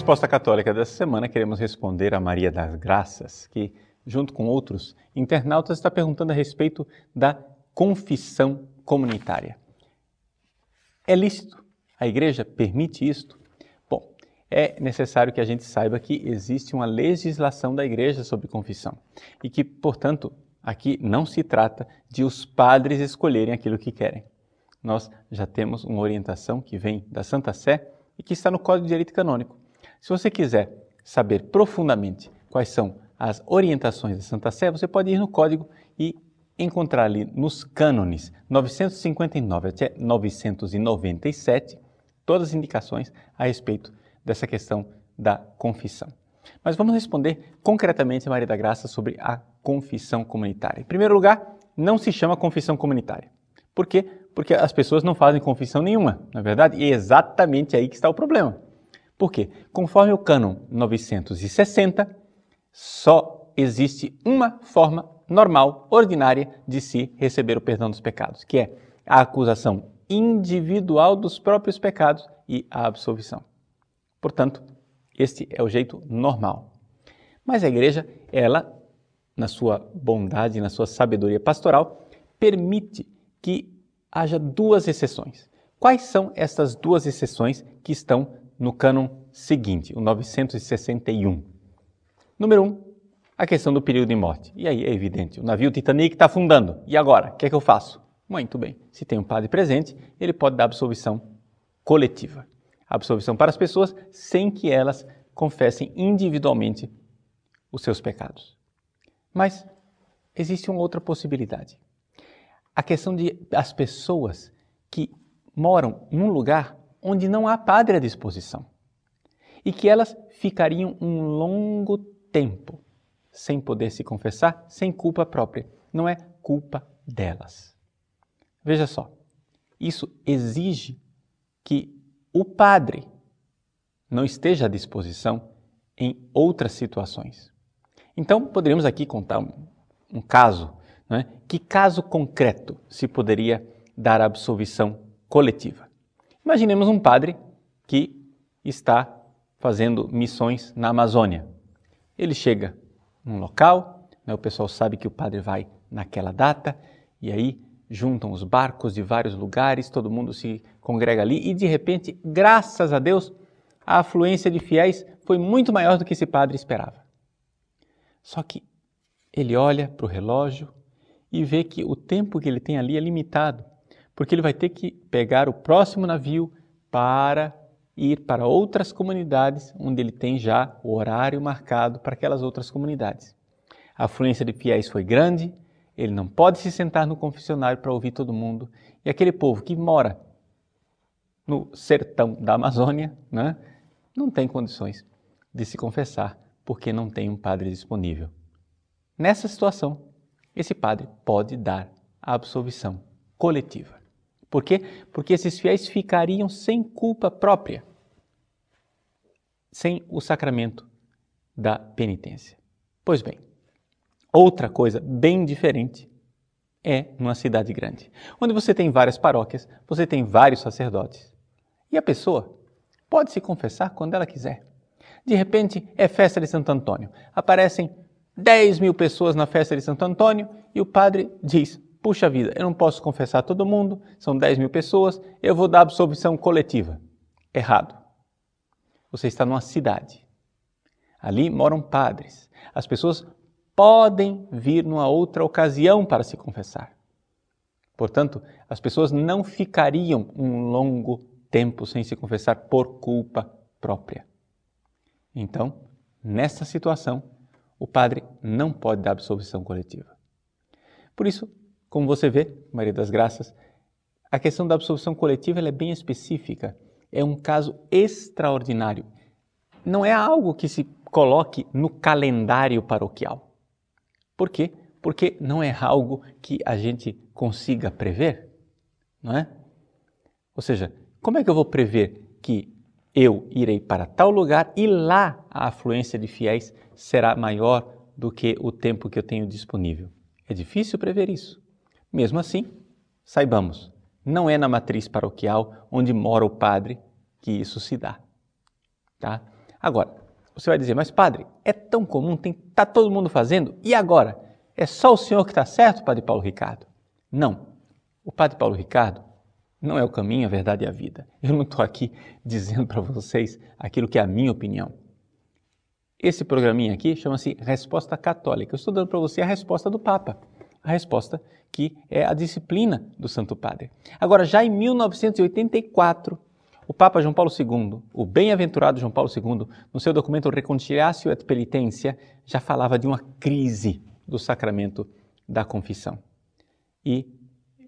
Resposta Católica dessa semana, queremos responder a Maria das Graças, que, junto com outros internautas, está perguntando a respeito da confissão comunitária. É lícito? A igreja permite isto? Bom, é necessário que a gente saiba que existe uma legislação da igreja sobre confissão e que, portanto, aqui não se trata de os padres escolherem aquilo que querem. Nós já temos uma orientação que vem da Santa Sé e que está no Código de Direito Canônico. Se você quiser saber profundamente quais são as orientações da Santa Sé, você pode ir no código e encontrar ali nos cânones 959 até 997 todas as indicações a respeito dessa questão da confissão. Mas vamos responder concretamente a Maria da Graça sobre a confissão comunitária. Em primeiro lugar, não se chama confissão comunitária. Por quê? Porque as pessoas não fazem confissão nenhuma, na é verdade, e é exatamente aí que está o problema. Por quê? Conforme o cânon 960, só existe uma forma normal, ordinária, de se receber o perdão dos pecados, que é a acusação individual dos próprios pecados e a absolvição. Portanto, este é o jeito normal. Mas a igreja, ela, na sua bondade, na sua sabedoria pastoral, permite que haja duas exceções. Quais são essas duas exceções que estão no cânon seguinte, o 961. Número 1, um, a questão do período de morte. E aí é evidente, o navio Titanic está afundando. E agora? O que é que eu faço? Muito bem, se tem um padre presente, ele pode dar absolvição coletiva. Absolvição para as pessoas sem que elas confessem individualmente os seus pecados. Mas existe uma outra possibilidade. A questão de as pessoas que moram num lugar onde não há padre à disposição e que elas ficariam um longo tempo sem poder se confessar, sem culpa própria. Não é culpa delas. Veja só, isso exige que o padre não esteja à disposição em outras situações. Então, poderíamos aqui contar um, um caso. É? Que caso concreto se poderia dar absolvição coletiva? Imaginemos um padre que está fazendo missões na Amazônia. Ele chega num local, né, o pessoal sabe que o padre vai naquela data, e aí juntam os barcos de vários lugares, todo mundo se congrega ali, e de repente, graças a Deus, a afluência de fiéis foi muito maior do que esse padre esperava. Só que ele olha para o relógio e vê que o tempo que ele tem ali é limitado porque ele vai ter que pegar o próximo navio para ir para outras comunidades onde ele tem já o horário marcado para aquelas outras comunidades. A afluência de fiéis foi grande, ele não pode se sentar no confessionário para ouvir todo mundo, e aquele povo que mora no sertão da Amazônia, né, não tem condições de se confessar porque não tem um padre disponível. Nessa situação, esse padre pode dar a absolvição coletiva. Por quê? Porque esses fiéis ficariam sem culpa própria, sem o sacramento da penitência. Pois bem, outra coisa bem diferente é numa cidade grande, onde você tem várias paróquias, você tem vários sacerdotes. E a pessoa pode se confessar quando ela quiser. De repente, é festa de Santo Antônio. Aparecem 10 mil pessoas na festa de Santo Antônio e o padre diz: Puxa vida, eu não posso confessar todo mundo, são 10 mil pessoas, eu vou dar absolvição coletiva. Errado. Você está numa cidade. Ali moram padres. As pessoas podem vir numa outra ocasião para se confessar. Portanto, as pessoas não ficariam um longo tempo sem se confessar por culpa própria. Então, nessa situação, o padre não pode dar absolvição coletiva. Por isso, como você vê, Maria das Graças, a questão da absolvição coletiva é bem específica. É um caso extraordinário. Não é algo que se coloque no calendário paroquial. Por quê? Porque não é algo que a gente consiga prever, não é? Ou seja, como é que eu vou prever que eu irei para tal lugar e lá a afluência de fiéis será maior do que o tempo que eu tenho disponível? É difícil prever isso. Mesmo assim, saibamos, não é na matriz paroquial onde mora o padre que isso se dá. Tá? Agora, você vai dizer, mas padre, é tão comum, está todo mundo fazendo, e agora? É só o senhor que está certo, padre Paulo Ricardo? Não. O padre Paulo Ricardo não é o caminho, a verdade e a vida. Eu não estou aqui dizendo para vocês aquilo que é a minha opinião. Esse programinha aqui chama-se Resposta Católica. Eu estou dando para você a resposta do Papa, a resposta que é a disciplina do Santo Padre. Agora, já em 1984, o Papa João Paulo II, o bem-aventurado João Paulo II, no seu documento Reconciliatio et Penitência, já falava de uma crise do sacramento da confissão. E,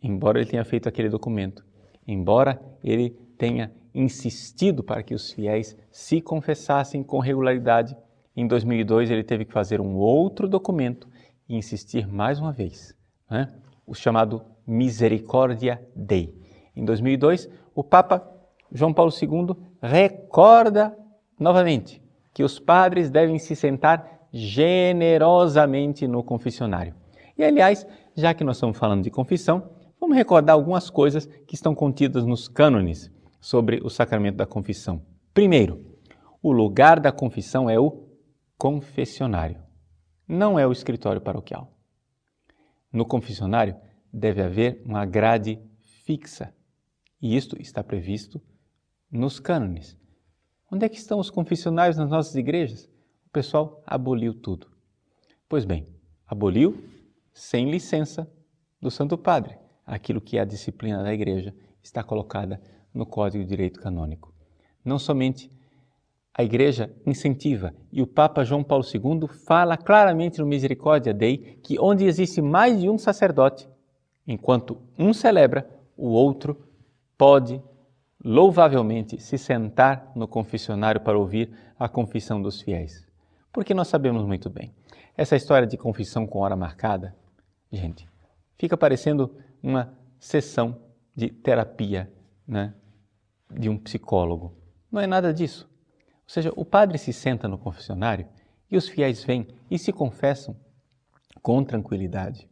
embora ele tenha feito aquele documento, embora ele tenha insistido para que os fiéis se confessassem com regularidade, em 2002 ele teve que fazer um outro documento e insistir mais uma vez, né? O chamado Misericordia Dei. Em 2002, o Papa João Paulo II recorda novamente que os padres devem se sentar generosamente no confessionário. E aliás, já que nós estamos falando de confissão, vamos recordar algumas coisas que estão contidas nos cânones sobre o sacramento da confissão. Primeiro, o lugar da confissão é o confessionário, não é o escritório paroquial. No confessionário deve haver uma grade fixa, e isto está previsto nos cânones. Onde é que estão os confessionários nas nossas igrejas? O pessoal aboliu tudo. Pois bem, aboliu sem licença do Santo Padre. Aquilo que é a disciplina da igreja está colocada no Código de Direito Canônico. Não somente a Igreja incentiva e o Papa João Paulo II fala claramente no Misericórdia Dei que onde existe mais de um sacerdote, enquanto um celebra, o outro pode louvavelmente se sentar no confessionário para ouvir a confissão dos fiéis. Porque nós sabemos muito bem, essa história de confissão com hora marcada, gente, fica parecendo uma sessão de terapia né, de um psicólogo. Não é nada disso. Seja, o padre se senta no confessionário e os fiéis vêm e se confessam com tranquilidade.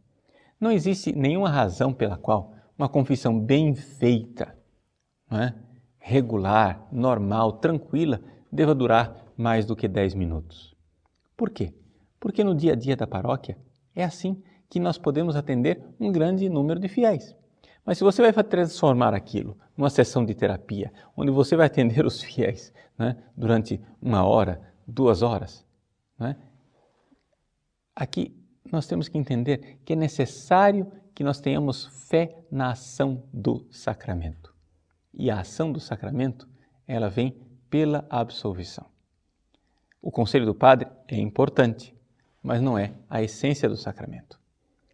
Não existe nenhuma razão pela qual uma confissão bem feita, é? regular, normal, tranquila, deva durar mais do que 10 minutos. Por quê? Porque no dia a dia da paróquia é assim que nós podemos atender um grande número de fiéis. Mas se você vai transformar aquilo numa sessão de terapia, onde você vai atender os fiéis né, durante uma hora, duas horas, né, aqui nós temos que entender que é necessário que nós tenhamos fé na ação do sacramento. E a ação do sacramento, ela vem pela absolvição. O conselho do padre é importante, mas não é a essência do sacramento.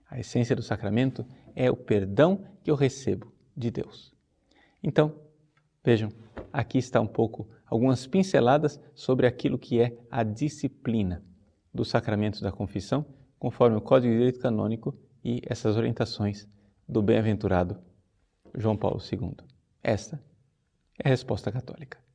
A essência do sacramento é o perdão que eu recebo de Deus. Então, vejam, aqui está um pouco algumas pinceladas sobre aquilo que é a disciplina dos sacramentos da confissão, conforme o Código de Direito Canônico e essas orientações do bem-aventurado João Paulo II. Esta é a resposta católica.